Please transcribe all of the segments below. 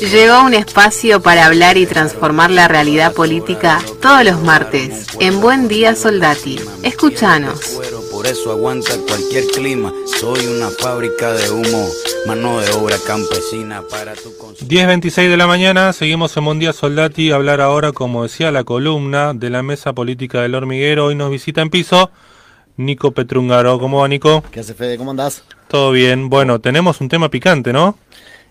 Llegó un espacio para hablar y transformar la realidad política todos los martes en Buen Día Soldati. Escúchanos. Por eso aguanta cualquier clima. Soy una fábrica de humo, mano de obra campesina para tu consumo. 10.26 de la mañana, seguimos en Buen Día Soldati. Hablar ahora, como decía la columna de la Mesa Política del Hormiguero. Hoy nos visita en piso Nico Petrungaro. ¿Cómo va, Nico? ¿Qué hace, Fede? ¿Cómo andás? Todo bien. Bueno, tenemos un tema picante, ¿no?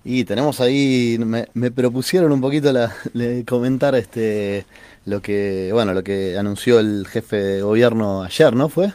Y tenemos ahí, me, me propusieron un poquito la, le- comentar este lo que, bueno, lo que anunció el jefe de gobierno ayer, ¿no? Fue.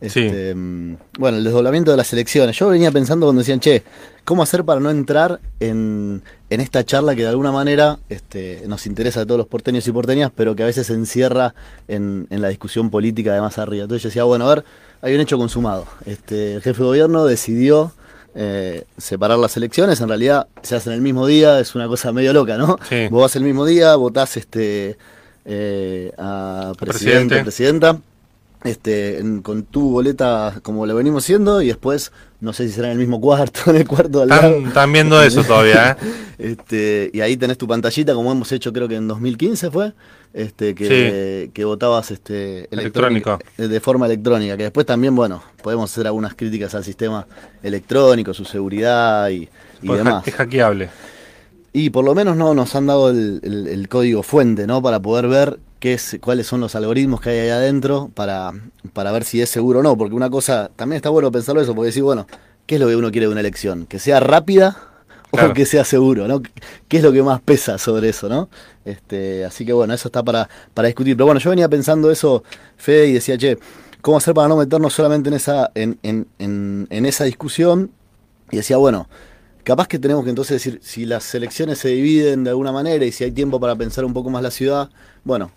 Este, mm, Bueno, el desdoblamiento de las elecciones. Yo venía pensando cuando decían, che, ¿cómo hacer para no entrar en, en esta charla que de alguna manera este, nos interesa a todos los porteños y porteñas, pero que a veces se encierra en, en la discusión política de más arriba? Entonces yo decía, bueno, a ver, hay un hecho consumado. Este, el jefe de gobierno decidió eh, separar las elecciones, en realidad se hacen el mismo día, es una cosa medio loca, ¿no? Sí. Vos vas el mismo día, votás este, eh, a presidente, presidente. presidenta, este, en- con tu boleta como lo venimos haciendo, y después, no sé si será en el mismo cuarto, en el cuarto al lado. Están, están viendo eso todavía, ¿eh? Este, y ahí tenés tu pantallita, como hemos hecho creo que en 2015 fue, este, que, que votabas este, electrónica- eh, de forma electrónica, que después también, bueno, podemos hacer algunas críticas al sistema electrónico, su seguridad y, y Pues demás. Es hackeable. Y por lo menos no nos han dado el, el- el código fuente, ¿no? Para poder ver qué es, cuáles son los algoritmos que hay ahí adentro para, para ver si es seguro o no. Porque una cosa, también está bueno pensarlo eso, porque decir, bueno, ¿qué es lo que uno quiere de una elección? ¿Que sea rápida Que sea seguro, ¿no? ¿Qué es lo que más pesa sobre eso, ¿no? Este, así que bueno, eso está para, para discutir. Pero bueno, yo venía pensando eso, Fede, y decía, che, ¿cómo hacer para no meternos solamente en esa, en, en, en, en esa discusión? Y decía, bueno, capaz que tenemos que entonces decir, si las elecciones se dividen de alguna manera y si hay tiempo para pensar un poco más la ciudad, bueno,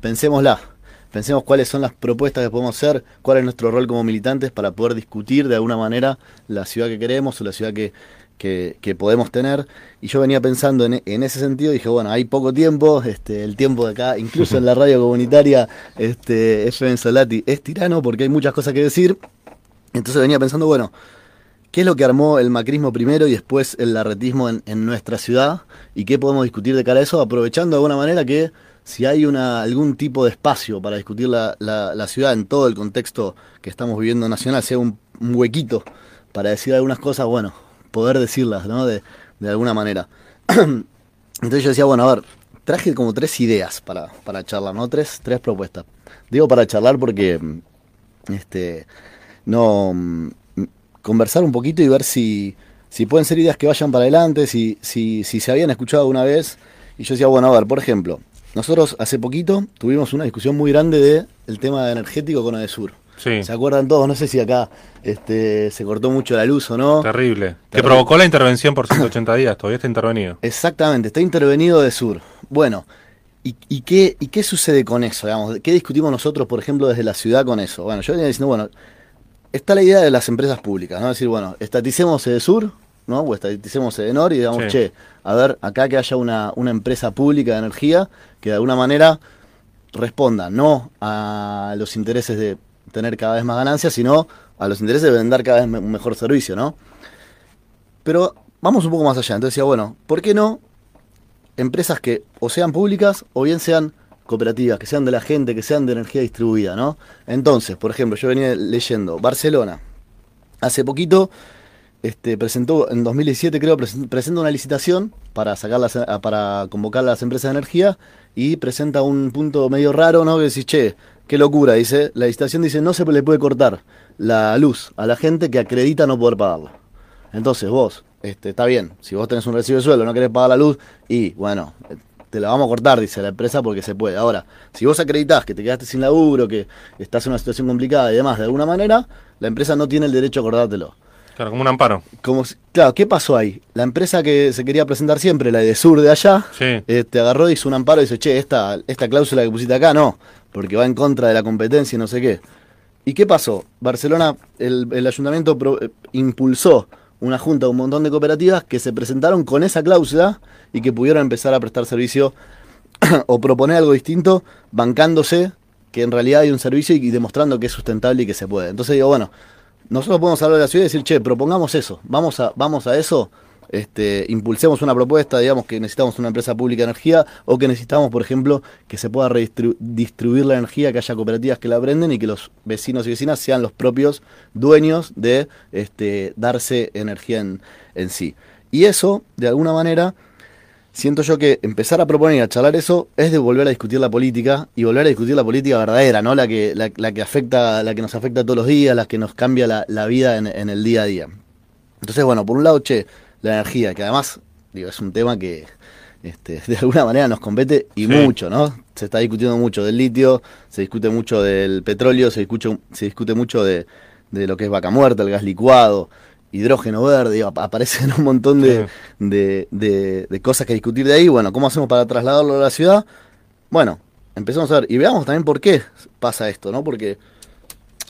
pensémosla. Pensemos cuáles son las propuestas que podemos hacer, cuál es nuestro rol como militantes para poder discutir de alguna manera la ciudad que queremos o la ciudad que, que, podemos tener. Y yo venía pensando en, ese sentido, dije, bueno, hay poco tiempo, este, el tiempo de acá, incluso en la radio comunitaria, este, FM Solati, es tirano porque hay muchas cosas que decir. Entonces venía pensando, bueno, ¿Qué es lo que armó el macrismo primero y después el larretismo en, nuestra ciudad? ¿Y qué podemos discutir de cara a eso? Aprovechando de alguna manera que si hay una, algún tipo de espacio para discutir la, la- la ciudad en todo el contexto que estamos viviendo nacional, sea un huequito para decir algunas cosas, bueno, poder decirlas, ¿no? De, de alguna manera. Entonces yo decía, bueno, a ver, traje como tres ideas para, para charlar, ¿no? Tres, tres propuestas. Digo para charlar porque este no conversar un poquito y ver si, si pueden ser ideas que vayan para adelante, si, si, si se habían escuchado alguna vez. Y yo decía, bueno, a ver, por ejemplo, nosotros hace poquito tuvimos una discusión muy grande de el tema energético con Adesur. Sí, ¿Se acuerdan todos? No sé si acá este, se cortó mucho la luz o no. terrible. Que Terrible. provocó la intervención por 180 días, todavía está intervenido. Exactamente, está intervenido de sur. Bueno, ¿y, y qué, ¿y qué sucede con eso? Digamos? ¿Qué discutimos nosotros, por ejemplo, desde la ciudad con eso? Bueno, yo venía diciendo, bueno, está la idea de las empresas públicas, ¿no? Es decir, bueno, estaticemos sur, ¿no? O estaticemos Edenor y digamos, Sí. che, a ver, acá que haya una, una empresa pública de energía que de alguna manera responda no a los intereses de tener cada vez más ganancias, sino a los intereses de vender cada vez un mejor servicio, ¿no? Pero vamos un poco más allá. Entonces decía, bueno, ¿por qué no empresas que o sean públicas o bien sean cooperativas, que sean de la gente, que sean de energía distribuida, ¿no? Entonces, por ejemplo, yo venía leyendo, Barcelona, hace poquito este, presentó, en 2017 creo, presen- presenta una licitación para sacarlas, a- para convocar a las empresas de energía y presenta un punto medio raro, ¿no? Que decís, che, qué locura, dice, la licitación dice, no se le puede cortar la luz a la gente que acredita no poder pagarla. Entonces vos, este, está bien, si vos tenés un recibo de sueldo, no querés pagar la luz, y bueno, eh, te la vamos a cortar, dice la empresa, porque se puede. Ahora, si vos acreditás que te quedaste sin laburo, que estás en una situación complicada y demás, de alguna manera, la empresa no tiene el derecho a acordártelo. Claro, como un amparo. Como, si- claro, ¿qué pasó ahí? La empresa que se quería presentar siempre, la de Sur de allá, Sí. este, agarró, hizo un amparo y dice, che, esta, esta cláusula que pusiste acá no, porque va en contra de la competencia y no sé qué. ¿Y qué pasó? Barcelona, el, ayuntamiento eh, impulsó una junta de un montón de cooperativas que se presentaron con esa cláusula y que pudieron empezar a prestar servicio o proponer algo distinto, bancándose que en realidad hay un servicio y demostrando que es sustentable y que se puede. Entonces digo, bueno, nosotros podemos hablar de la ciudad y decir, che, propongamos eso, vamos a, vamos a eso, este, impulsemos una propuesta, digamos que necesitamos una empresa pública de energía o que necesitamos, por ejemplo, que se pueda distribuir la energía, que haya cooperativas que la prenden y que los vecinos y vecinas sean los propios dueños de este, darse energía en, sí. Y eso, de alguna manera, siento yo que empezar a proponer y a charlar eso es de volver a discutir la política y volver a discutir la política verdadera, ¿no? La que, la, que afecta, la que nos afecta todos los días, la que nos cambia la, vida en, el día a día. Entonces, bueno, por un lado, che, la energía, que además digo, es un tema que este, de alguna manera nos compete y mucho, ¿no? Se está discutiendo mucho del litio, se discute mucho del petróleo, se discute, se discute mucho de, lo que es vaca muerta, el gas licuado, hidrógeno verde, aparecen un montón de, de, cosas que discutir de ahí. Bueno, ¿cómo hacemos para trasladarlo a la ciudad? Bueno, empezamos a ver y veamos también por qué pasa esto, ¿no? Porque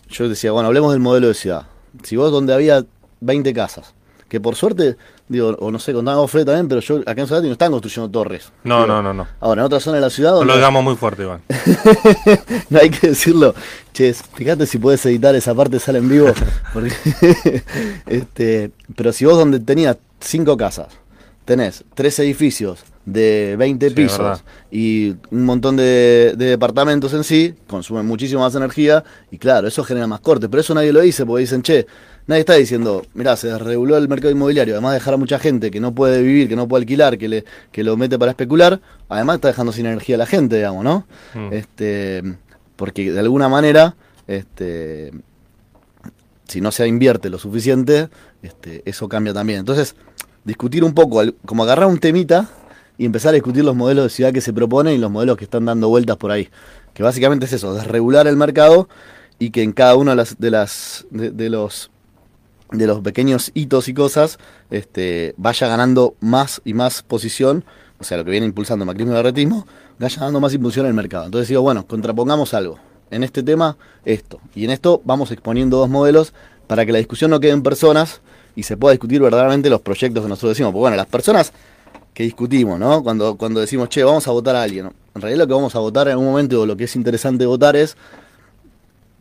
yo decía, bueno, hablemos del modelo de ciudad. Si vos donde había 20 casas, que por suerte, digo, o no sé, contaba Fred también, pero yo acá en Ciudad no están construyendo torres. No, no, no, no. Ahora, en otra zona de la ciudad. No lo digamos muy fuerte, Iván. no hay que decirlo. Che, fíjate si puedes editar esa parte, sale en vivo. este, pero si vos donde tenías cinco casas, tenés tres edificios de 20 pisos y un montón de, de, departamentos en sí, consumen muchísimo más energía y claro, eso genera más cortes. Pero eso nadie lo dice porque dicen, che, Nadie está diciendo, mirá, se desreguló el mercado inmobiliario, además de dejar a mucha gente que no puede vivir, que no puede alquilar, que, le, que lo mete para especular, además está dejando sin energía a la gente, digamos, ¿no? Mm. Este, porque de alguna manera, este, si no se invierte lo suficiente, este, eso cambia también. Entonces, discutir un poco, como agarrar un temita y empezar a discutir los modelos de ciudad que se proponen y los modelos que están dando vueltas por ahí. Que básicamente es eso, desregular el mercado y que en cada uno de, las, de, las, de los de los pequeños hitos y cosas este, vaya ganando más y más posición, o sea, lo que viene impulsando macrismo y el arretismo, vaya ganando más impulsión en el mercado. Entonces digo, bueno, contrapongamos algo. En este tema, esto. Y en esto vamos exponiendo dos modelos para que la discusión no quede en personas y se pueda discutir verdaderamente los proyectos que nosotros decimos. Porque bueno, las personas que discutimos, ¿no? Cuando, cuando decimos, che, vamos a votar a alguien. En realidad lo que vamos a votar en un momento, o lo que es interesante votar es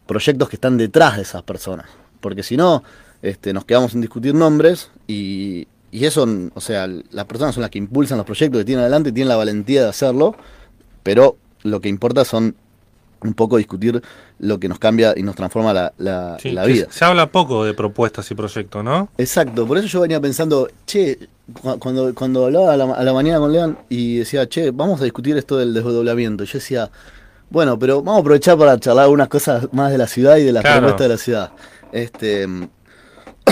proyectos que están detrás de esas personas. Porque si no, este, nos quedamos en discutir nombres y, eso, o sea, las personas son las que impulsan los proyectos que tienen adelante, tienen la valentía de hacerlo, pero lo que importa son un poco discutir lo que nos cambia y nos transforma la, la, vida. Se habla poco de propuestas y proyectos, ¿no? Exacto, por eso yo venía pensando, che, cuando, cuando hablaba a la, mañana con León y decía, che, vamos a discutir esto del desdoblamiento, yo decía, bueno, pero vamos a aprovechar para charlar algunas cosas más de la ciudad y de las propuestas de la ciudad. Este,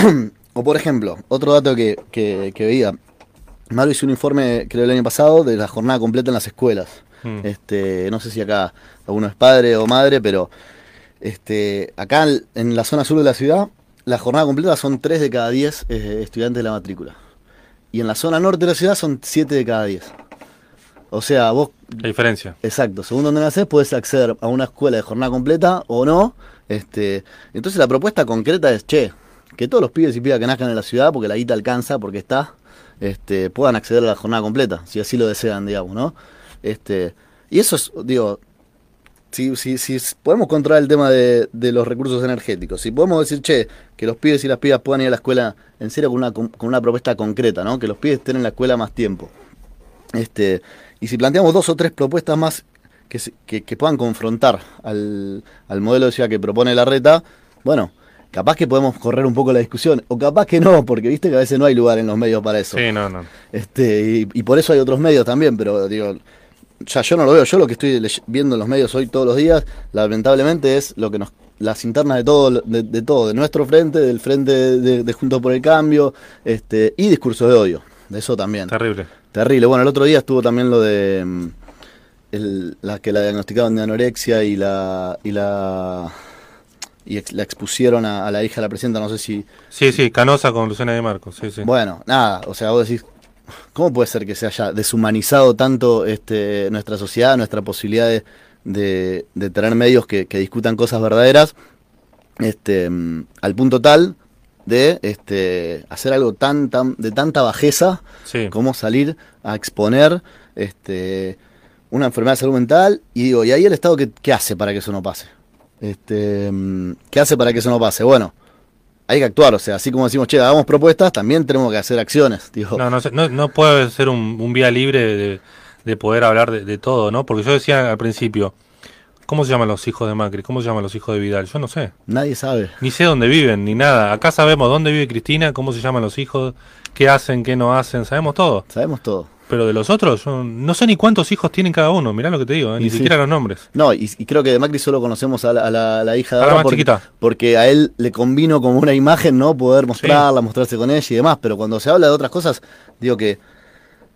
o por ejemplo, otro dato que, que, veía. Mario hizo un informe, creo, el año pasado, de la jornada completa en las escuelas. Hmm. Este, no sé si acá alguno es padre o madre, pero este, acá en la zona sur de la ciudad, la jornada completa son 3 de cada 10 eh, estudiantes de la matrícula. Y en la zona norte de la ciudad son 7 de cada 10. O sea, vos... La diferencia. Exacto, según donde naces puedes acceder a una escuela de jornada completa o no. Este, entonces la propuesta concreta es, che, que todos los pibes y pibas que nazcan en la ciudad, porque la guita alcanza, porque está, este, puedan acceder a la jornada completa, si así lo desean, digamos, ¿no? Este, y eso es, digo, si, si, si podemos controlar el tema de, los recursos energéticos, si podemos decir, che, que los pibes y las pibas puedan ir a la escuela en serio con una, con una propuesta concreta, ¿no? Que los pibes estén en la escuela más tiempo. Este, y si planteamos dos o tres propuestas más que, que, puedan confrontar al, al modelo de ciudad que propone la reta, bueno, capaz que podemos correr un poco la discusión, o capaz que no, porque viste que a veces no hay lugar en los medios para eso. Sí, no, no. Este, y, por eso hay otros medios también, pero digo, ya yo no lo veo, yo lo que estoy viendo en los medios hoy todos los días, lamentablemente es lo que nos las internas de todo, de, todo, de nuestro frente, del frente de, de, Juntos por el Cambio, este, y discursos de odio, de eso también. Terrible. Terrible. Bueno, el otro día estuvo también lo de mm, la que la diagnosticaron de anorexia y la y la y la expusieron a, la hija de la presidenta, no sé si... Sí, sí, Canosa con Luciana de Marcos, sí, sí. Bueno, nada, o sea, vos decís, ¿cómo puede ser que se haya deshumanizado tanto este, nuestra sociedad, nuestra posibilidad de, de, tener medios que, discutan cosas verdaderas, este, al punto tal de este, hacer algo tan, tan, de tanta bajeza como salir a exponer este, una enfermedad de salud mental y digo, ¿y ahí el Estado qué hace para que eso no pase? Este, ¿Qué hace para que eso no pase? Bueno, hay que actuar, o sea, así como decimos, che, hagamos propuestas, también tenemos que hacer acciones. Digo, No, no, no, no puede ser un, un vía libre de, de poder hablar de, de todo, ¿no? Porque yo decía al principio, ¿cómo se llaman los hijos de Macri? ¿Cómo se llaman los hijos de Vidal? Yo no sé. nadie sabe. Ni sé dónde viven, ni nada. Acá sabemos dónde vive Cristina, cómo se llaman los hijos, qué hacen, qué no hacen, sabemos todo. Sabemos todo. Pero de los otros, no sé ni cuántos hijos tienen cada uno, mirá lo que te digo, ¿eh? Y ni sí. siquiera los nombres. No, y, y creo que de Macri solo conocemos a la, a la- a la hija de ahora más porque, chiquita. porque a él le convino como una imagen, ¿no? Poder mostrarla, mostrarse con ella y demás. Pero cuando se habla de otras cosas, digo que,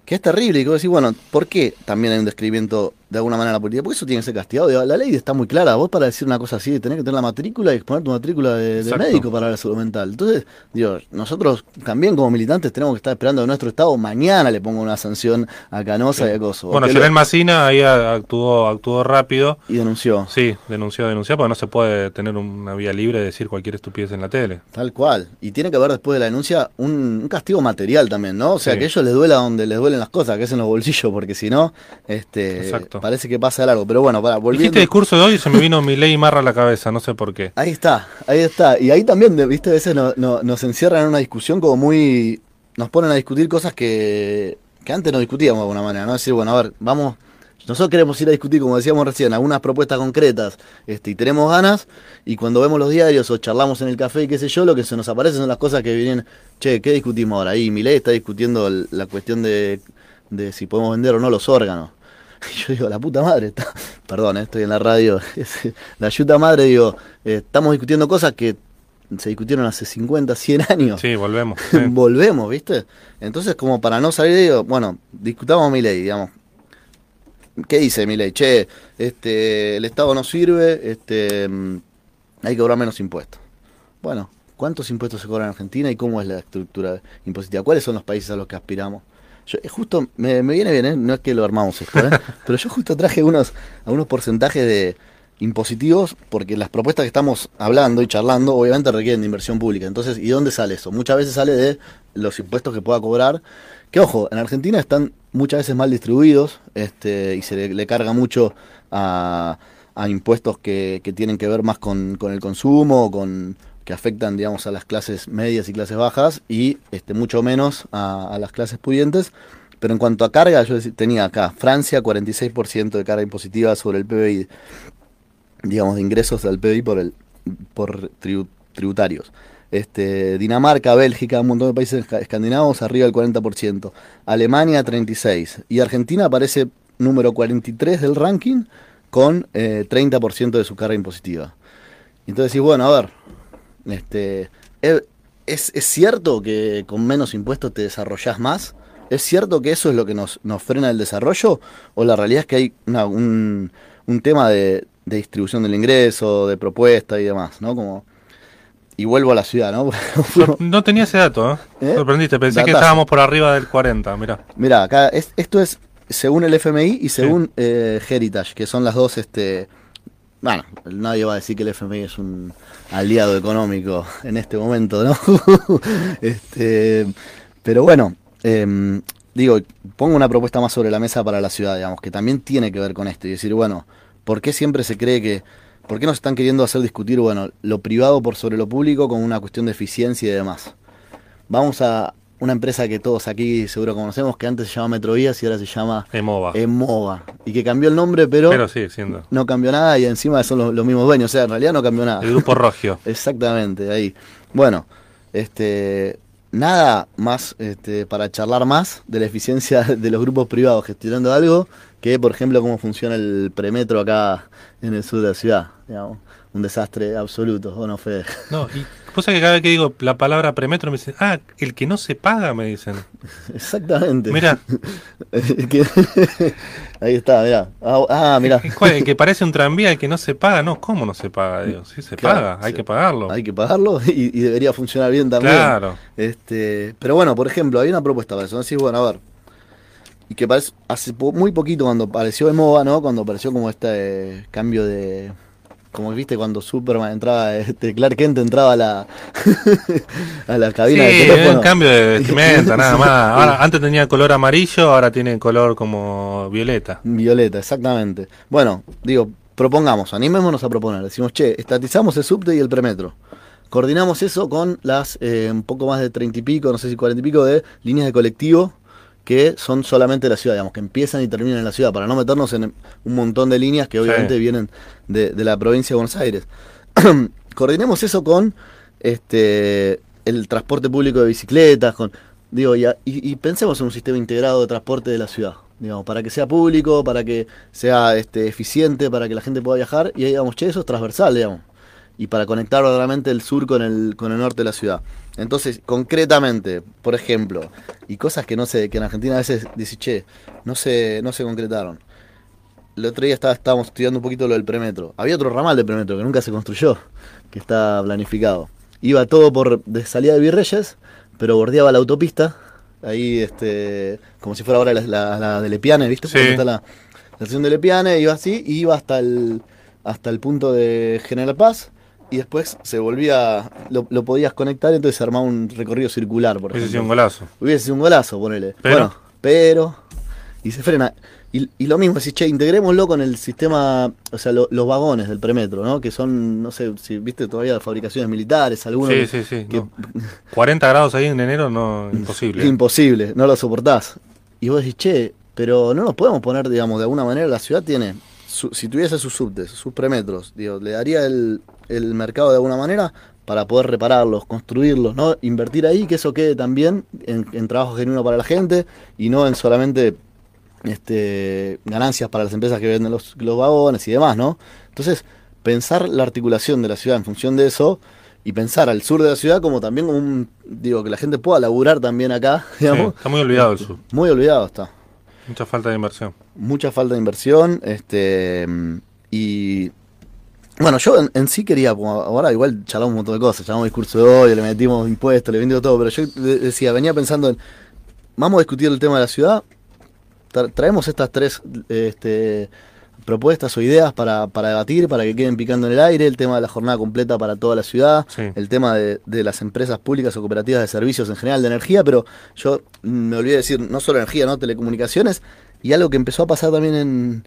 que es terrible. Y que decís, bueno, ¿por qué también hay un describimiento de alguna manera de la política? Porque eso tiene que ser castigado. La ley está muy clara. Vos para decir una cosa así, tenés que tener la matrícula y exponer tu matrícula de, de médico para la salud mental. Entonces, digo, nosotros también como militantes tenemos que estar esperando que nuestro Estado mañana le ponga una sanción a Canosa y a Coso. Bueno, Yolel Macina ahí actuó, actuó rápido. y denunció. Sí, denunció, denunció, porque no se puede tener una vía libre de decir cualquier estupidez en la tele. Tal cual. Y tiene que haber después de la denuncia un, un castigo material también, ¿no? O sea, Sí. que a ellos les duela donde les duelen las cosas, que es en los bolsillos, porque si no, este, Exacto. Parece que pasa largo. Pero bueno, para, volviendo. Dijiste discurso de hoy y se me vino mi ley Marra a la cabeza, no sé por qué. Ahí está, ahí está. Y ahí también, viste, a veces no- no- nos encierran en una discusión como muy... Nos ponen a discutir cosas que, que antes no discutíamos de alguna manera, ¿no? Decir, bueno, a ver, vamos... Nosotros queremos ir a discutir, como decíamos recién, algunas propuestas concretas este, y tenemos ganas, y cuando vemos los diarios o charlamos en el café y qué sé yo, lo que se nos aparece son las cosas que vienen, che, ¿qué discutimos ahora? Ahí Milei está discutiendo la cuestión de, de si podemos vender o no los órganos. Y yo digo, la puta madre, está- perdón, eh, estoy en la radio, la yuta madre, digo, eh, estamos discutiendo cosas que se discutieron hace 50, 100 años. Sí, volvemos. sí. Volvemos, ¿viste? Entonces, como para no salir, digo, bueno, discutamos mi ley, digamos. ¿Qué dice mi ley? Che, este, el Estado no sirve, este, hay que cobrar menos impuestos. Bueno, ¿cuántos impuestos se cobran en Argentina y cómo es la estructura impositiva? ¿Cuáles son los países a los que aspiramos? Yo, eh, justo, me, me viene bien, ¿eh? no es que lo armamos esto, ¿eh? pero yo justo traje unos, algunos porcentajes de impositivos porque las propuestas que estamos hablando y charlando obviamente requieren de inversión pública. Entonces, ¿y dónde sale eso? Muchas veces sale de los impuestos que pueda cobrar, que ojo, en Argentina están muchas veces mal distribuidos este, y se le, le carga mucho a, a impuestos que, que tienen que ver más con, con el consumo, con que afectan, digamos, a las clases medias y clases bajas y este, mucho menos a, las clases pudientes. Pero en cuanto a carga, yo tenía acá Francia 46% de carga impositiva sobre el PBI, digamos, de ingresos al PBI por el por tribu- tributarios. Este, Dinamarca, Bélgica, un montón de países esca- escandinavos arriba del 40%, Alemania 36 y Argentina aparece número 43 del ranking con eh, 30% de su carga impositiva. Entonces decís, bueno, a ver, este, ¿es, es, cierto que con menos impuestos te desarrollás más? ¿Es cierto que eso es lo que nos, nos frena el desarrollo? ¿O la realidad es que hay una- un, un tema de, de distribución del ingreso, de propuesta y demás, ¿no? Como, y vuelvo a la ciudad, ¿no? No, tenía ese dato, ¿eh? ¿Eh? Sorprendiste, pensé que estábamos por arriba del 40, mira. Mira, acá es- esto es según el FMI y según eh, Heritage, que son las dos, este, bueno, nadie va a decir que el FMI es un aliado económico en este momento, ¿no? este, pero bueno, em, digo, pongo una propuesta más sobre la mesa para la ciudad, digamos, que también tiene que ver con esto y decir, bueno, ¿por qué siempre se cree que, por qué nos están queriendo hacer discutir, bueno, lo privado por sobre lo público como una cuestión de eficiencia y demás? Vamos a una empresa que todos aquí seguro conocemos, que antes se llamaba Metrovías y ahora se llama Emova. Emova. Y que cambió el nombre, pero, Pero sigue siendo. no cambió nada y encima son los, los mismos dueños. O sea, en realidad no cambió nada. El grupo Rogio. Exactamente, ahí. Bueno, este nada más este, para charlar más de la eficiencia de los grupos privados gestionando algo que, por ejemplo, cómo funciona el premetro acá en el sur de la ciudad. digamos. Un desastre absoluto, ¿o no, Fede? No, y cosa que cada vez que digo la palabra premetro me dicen, ah, el que no se paga, me dicen. Exactamente. Mira, ahí está, mirá. Ah, ah. ¿cuál? el que parece un tranvía, el que no se paga, no, ¿cómo no se paga? Digo, sí se Claro, paga, hay sí. que pagarlo. Hay que pagarlo y, y debería funcionar bien también. Claro. Este, pero bueno, por ejemplo, hay una propuesta para eso. Decís, bueno, a ver. Y que parece, hace po- muy poquito cuando apareció Emova, ¿no? Cuando apareció como este eh, cambio de. Como viste cuando Superman entraba, este Clark Kent entraba a la, a la Sí, cabina de teléfono. un cambio de vestimenta, nada más. Ahora, antes tenía color amarillo, ahora tiene color como violeta. Violeta, exactamente. Bueno, digo, propongamos, animémonos a proponer. Decimos, che, estatizamos el subte y el premetro. coordinamos eso con las eh, un poco más de treinta y pico, no sé si cuarenta y pico de líneas de colectivo que son solamente de la ciudad, digamos, que empiezan y terminan en la ciudad, para no meternos en un montón de líneas que obviamente Sí. vienen de, de la provincia de Buenos Aires. Coordinemos eso con este el transporte público de bicicletas, con digo, y, a- y- y pensemos en un sistema integrado de transporte de la ciudad, digamos, para que sea público, para que sea este, eficiente, para que la gente pueda viajar, y ahí digamos, che, eso es transversal, digamos, y para conectar verdaderamente el sur con el, con el norte de la ciudad. Entonces, concretamente, por ejemplo, y cosas que no sé, que en Argentina a veces dice, che, no se, no se concretaron. El otro día estaba, estábamos estudiando un poquito lo del premetro. Había otro ramal de premetro que nunca se construyó, que está planificado. Iba todo por de salida de Virreyes, pero bordeaba la autopista, ahí este, como si fuera ahora la, la- la de Lepiane, ¿viste? Sí. Está la, la estación de Lepiane, iba así, y iba hasta el, hasta el punto de General Paz, y después se volvía, lo, lo podías conectar, entonces se armaba un recorrido circular, por Hubiese sido un golazo. Hubiese sido un golazo, ponele. Pero- Bueno, pero. Y se frena. Y, y lo mismo, decís, che, integrémoslo con el sistema, o sea, lo- los vagones del premetro, ¿no? Que son, no sé, si viste todavía fabricaciones militares, algunos. Sí, sí, sí. que- no. 40 grados ahí en enero, no, imposible. Imposible, no lo soportás. Y vos decís, che, pero no nos podemos poner, digamos, de alguna manera la ciudad tiene, su- si tuviese sus subtes, sus premetros, digo, le daría el, el mercado de alguna manera para poder repararlos, construirlos, ¿no? Invertir ahí, que eso quede también en, en trabajo genuino para la gente y no en solamente este, ganancias para las empresas que venden los, los vagones y demás, ¿no? Entonces, pensar la articulación de la ciudad en función de eso y pensar al sur de la ciudad como también un, digo, que la gente pueda laburar también acá, Sí, digamos. está muy olvidado el sur. Muy olvidado está. Mucha falta de inversión. Mucha falta de inversión, este y bueno, yo en, en sí quería, como ahora igual charlamos un montón de cosas, charlamos discurso de odio, le metimos impuestos, le vendimos todo, pero yo de- decía, venía pensando en, vamos a discutir el tema de la ciudad, tra- traemos estas tres este, propuestas o ideas para, para debatir, para que queden picando en el aire, el tema de la jornada completa para toda la ciudad, Sí. el tema de, de las empresas públicas o cooperativas de servicios en general de energía, pero yo me olvidé de decir, no solo energía, no telecomunicaciones, y algo que empezó a pasar también en,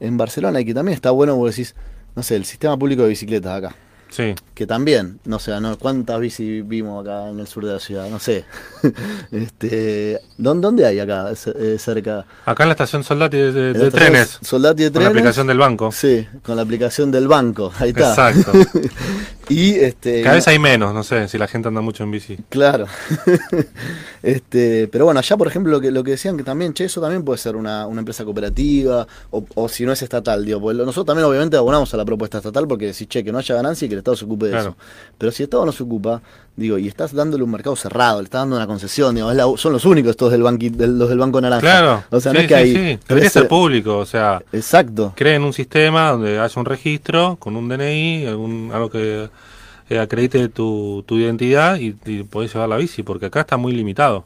en Barcelona y que también está bueno, vos decís, no sé, el sistema público de bicicletas acá. Sí. Que también, no sé, no, ¿cuántas bici vimos acá en el sur de la ciudad? No sé. este, ¿dónde, ¿Dónde hay acá, eh, cerca? Acá en la estación Soldati de, de- trenes. Soldati de Con la trenes. aplicación del banco. Sí, con la aplicación del banco. Ahí está. Exacto. y este. Cada vez hay menos, no sé, si la gente anda mucho en bici. Claro. este, pero bueno, allá por ejemplo lo que, lo que decían que también, che, eso también puede ser una, una empresa cooperativa, o, o si no es estatal, digo, porque nosotros también obviamente abonamos a la propuesta estatal porque decís, che, que no haya ganancia y que el Estado se ocupe de Claro. eso. Pero si el Estado no se ocupa, digo, y estás dándole un mercado cerrado, le estás dando una concesión, digo, es la- son los únicos estos del, banqui, del- los del Banco Naranja. Claro. O sea, sí, no es que sí, hay. sí. Debería ser público, o sea, Exacto. creen un sistema donde haya un registro con un DNI, algún, algo que eh, acredite tu, tu identidad y, y podés llevar la bici, porque acá está muy limitado.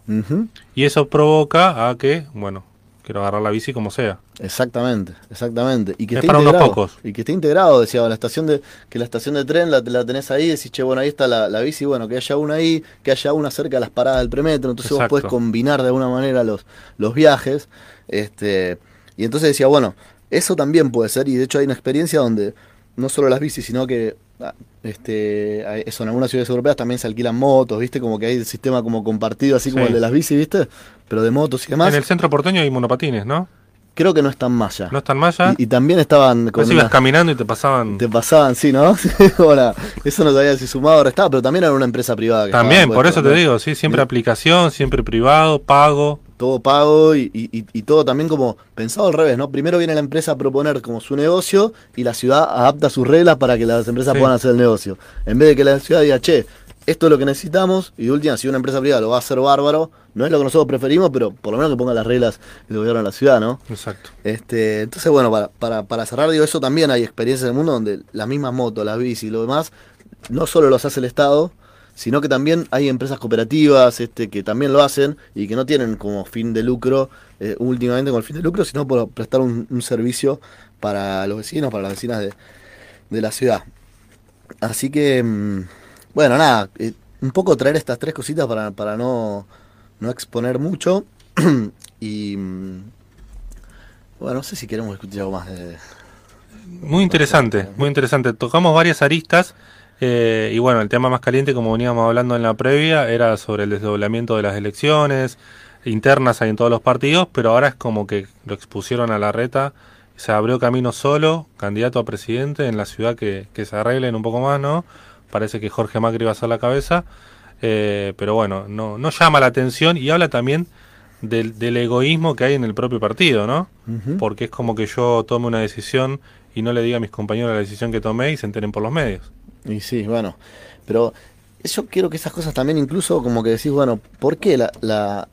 Y eso provoca a que, bueno, quiero agarrar la bici como sea. Exactamente, exactamente. Y que Es esté para unos integrado. pocos. Y que esté integrado, decía, la estación de, que la estación de tren la, la tenés ahí, decís, che, bueno, ahí está la, la bici, bueno, que haya una ahí, que haya una cerca de las paradas del premetro, entonces vos podés combinar de alguna manera los, los viajes. Este, y entonces decía, bueno, eso también puede ser, y de hecho hay una experiencia donde no solo las bicis, sino que este, eso en algunas ciudades europeas también se alquilan motos, viste, como que hay el sistema como compartido, así como Sí. el de las bicis, viste, pero de motos y demás. En el centro porteño hay monopatines, ¿no? Creo que no están más ya. No están más ya. Y, y también estaban con ibas una- caminando y te pasaban... te pasaban, sí, ¿no? Hola, eso no sabía si sumaba o restaba, pero también era una empresa privada. que También, estaba por eso te ¿no? digo, sí, siempre aplicación, siempre privado, pago. Todo pago y, y- y- todo también como pensado al revés, ¿no? Primero viene la empresa a proponer como su negocio y la ciudad adapta sus reglas para que las empresas Sí. puedan hacer el negocio. En vez de que la ciudad diga, che, esto es lo que necesitamos y de última, si una empresa privada lo va a hacer bárbaro, no es lo que nosotros preferimos, pero por lo menos que ponga las reglas el gobierno de la ciudad, ¿no? Exacto. Este, entonces, bueno, para, para, para cerrar, digo, eso también hay experiencias en el mundo donde las mismas motos, las bici y lo demás, no solo los hace el Estado, sino que también hay empresas cooperativas este, que también lo hacen y que no tienen como fin de lucro, eh, últimamente con el fin de lucro, sino por prestar un, un servicio para los vecinos, para las vecinas de, de la ciudad. Así que, mm, bueno, nada, eh, un poco traer estas tres cositas para, para no, no exponer mucho. y, mm, bueno, no sé si queremos discutir algo más de... Muy interesante, muy interesante. Tocamos varias aristas Eh, y bueno, el tema más caliente, como veníamos hablando en la previa, era sobre el desdoblamiento de las elecciones internas ahí en todos los partidos, pero ahora es como que lo expusieron a la reta, se abrió camino solo, candidato a presidente en la ciudad que, que se arreglen un poco más, ¿no? Parece que Jorge Macri va a ser la cabeza, eh, pero bueno, no, no llama la atención y habla también del, del egoísmo que hay en el propio partido, ¿no? Porque es como que yo tome una decisión y no le diga a mis compañeros la decisión que tomé y se enteren por los medios. Y sí, bueno, pero yo quiero que esas cosas también incluso como que decís, bueno, ¿por qué la, la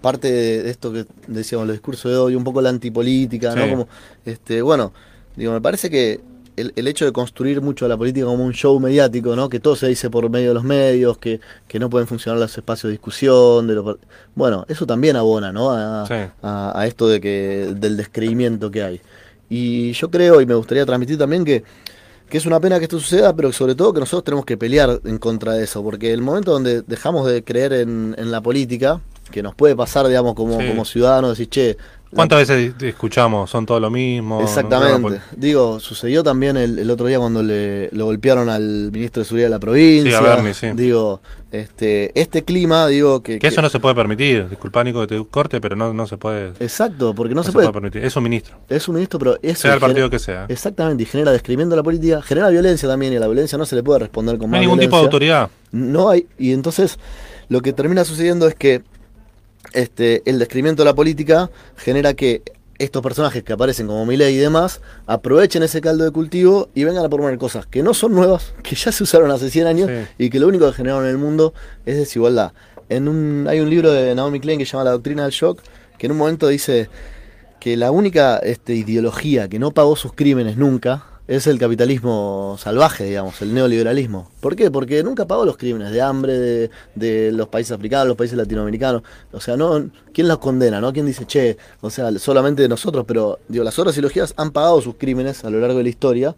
parte de esto que decíamos, el discurso de hoy, un poco la antipolítica, ¿no? Sí. Como, este, bueno, digo, me parece que el, el hecho de construir mucho la política como un show mediático, ¿no? Que todo se dice por medio de los medios, que, que no pueden funcionar los espacios de discusión, de par- bueno, eso también abona, ¿no? A, Sí. a- a esto de que del descreimiento que hay. Y yo creo y me gustaría transmitir también que que es una pena que esto suceda, pero sobre todo que nosotros tenemos que pelear en contra de eso, porque el momento donde dejamos de creer en, en la política, que nos puede pasar, digamos, como, Sí. como ciudadanos, decir, che, ¿Cuántas veces escuchamos? Son todo lo mismo. Exactamente. Digo, sucedió también el, el otro día cuando le, lo golpearon al ministro de Seguridad de la provincia. Sí, a Bernie, sí. Digo, este, este clima, digo que... Que eso no se puede permitir. Disculpa, Nico, que te corte, pero no, no se puede. Exacto, porque no, no se, puede... permitir. Es un ministro. Es un ministro, pero eso... Sea el genera- partido que sea. Exactamente, y genera descrimiendo la política, genera violencia también, y a la violencia no se le puede responder con No más hay ningún tipo de autoridad. No hay, y entonces lo que termina sucediendo es que este, el descrimiento de la política genera que estos personajes que aparecen como Milei y demás aprovechen ese caldo de cultivo y vengan a proponer cosas que no son nuevas, que ya se usaron hace 100 años Sí. y que lo único que generaron en el mundo es desigualdad. En un, hay un libro de Naomi Klein que se llama La doctrina del shock, que en un momento dice que la única este, ideología que no pagó sus crímenes nunca es el capitalismo salvaje, digamos, el neoliberalismo. ¿Por qué? Porque nunca pagó los crímenes de hambre de, de los países africanos, los países latinoamericanos. O sea, no, ¿quién los condena? ¿no? ¿Quién dice, che, o sea, solamente nosotros? Pero, digo, las otras ideologías han pagado sus crímenes a lo largo de la historia.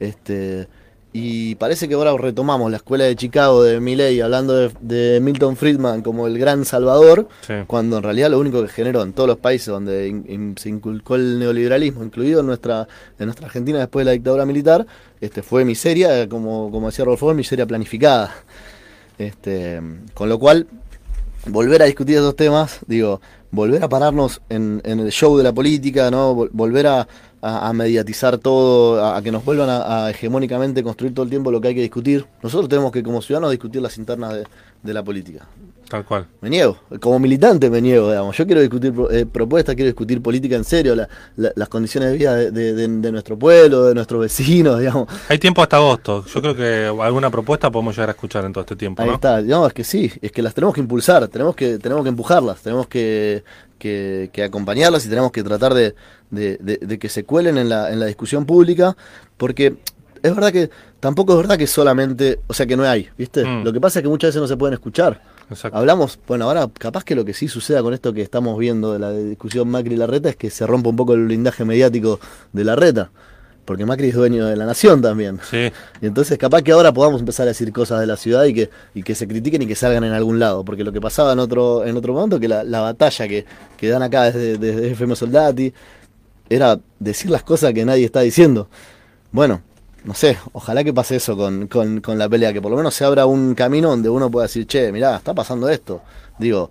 Este, y parece que ahora retomamos la escuela de Chicago de Milley hablando de, de Milton Friedman como el gran salvador, Sí. cuando en realidad lo único que generó en todos los países donde in- in- se inculcó el neoliberalismo, incluido en nuestra, en nuestra Argentina después de la dictadura militar, este fue miseria, como, como decía Rolfo, miseria planificada. Este, con lo cual, volver a discutir esos temas, digo, volver a pararnos en, en el show de la política, ¿no? Vol- volver a, a- a mediatizar todo, a, a que nos vuelvan a, a hegemónicamente construir todo el tiempo lo que hay que discutir. Nosotros tenemos que, como ciudadanos, discutir las internas de, de la política. Tal cual. Me niego, como militante me niego, digamos. Yo quiero discutir eh, propuestas, quiero discutir política en serio, la- la- las condiciones de vida de, de- de- de nuestro pueblo, de nuestros vecinos, digamos. Hay tiempo hasta agosto. Yo creo que alguna propuesta podemos llegar a escuchar en todo este tiempo, Ahí está, no, es que sí, es que las tenemos que impulsar, tenemos que, tenemos que empujarlas, tenemos que, que- que acompañarlas y tenemos que tratar de, de- de- de que se cuelen en la, en la discusión pública, porque es verdad que tampoco es verdad que solamente, o sea que no hay, ¿viste? Mm. Lo que pasa es que muchas veces no se pueden escuchar. Exacto. Hablamos, bueno, ahora capaz que lo que sí suceda con esto que estamos viendo de la discusión Macri y Larreta es que se rompa un poco el blindaje mediático de Larreta, porque Macri es dueño de la nación también. Sí. Y entonces capaz que ahora podamos empezar a decir cosas de la ciudad y que, y que se critiquen y que salgan en algún lado. Porque lo que pasaba en otro, en otro momento, que la, la batalla que, que dan acá desde, desde FM Soldati, era decir las cosas que nadie está diciendo. Bueno, no sé, ojalá que pase eso con, con, con la pelea, que por lo menos se abra un camino donde uno pueda decir, che, mirá, está pasando esto. Digo,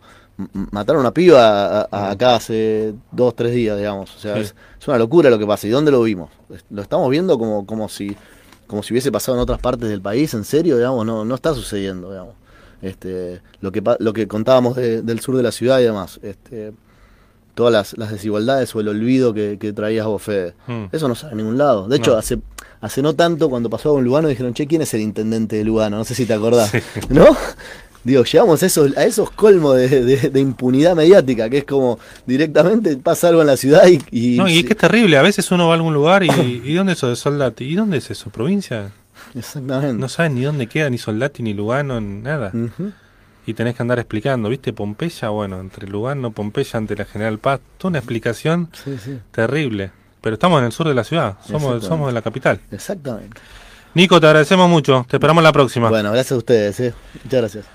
mataron a una piba a- a- acá hace dos, tres días, digamos. O sea, Sí. es, es una locura lo que pasa. ¿Y dónde lo vimos? Lo estamos viendo como, como si como si hubiese pasado en otras partes del país, en serio, digamos, no, no está sucediendo, digamos. Este, lo que lo que contábamos de- del sur de la ciudad y demás, este, todas las, las desigualdades o el olvido que, que traías vos, Fede. Mm. Eso no sale a ningún lado. De hecho, No. hace, hace no tanto, cuando pasó con Lugano, dijeron, che, ¿quién es el intendente de Lugano? No sé si te acordás. Sí. ¿No? Digo, llegamos a esos, a esos colmos de, de- de impunidad mediática, que es como directamente pasa algo en la ciudad y... y- No, y es que es terrible. A veces uno va a algún lugar y. ¿Y dónde es eso de Soldati? ¿Y dónde es eso? ¿Provincia? Exactamente. No saben ni dónde queda, ni Soldati, ni Lugano, ni nada. Y tenés que andar explicando, ¿viste? Pompeya, bueno, entre Lugano, Pompeya, ante la General Paz. Toda una explicación Sí, sí. terrible. Pero estamos en el sur de la ciudad, somos, somos de la capital. Exactamente. Nico, te agradecemos mucho. Te esperamos la próxima. Bueno, gracias a ustedes. ¿eh? Muchas gracias.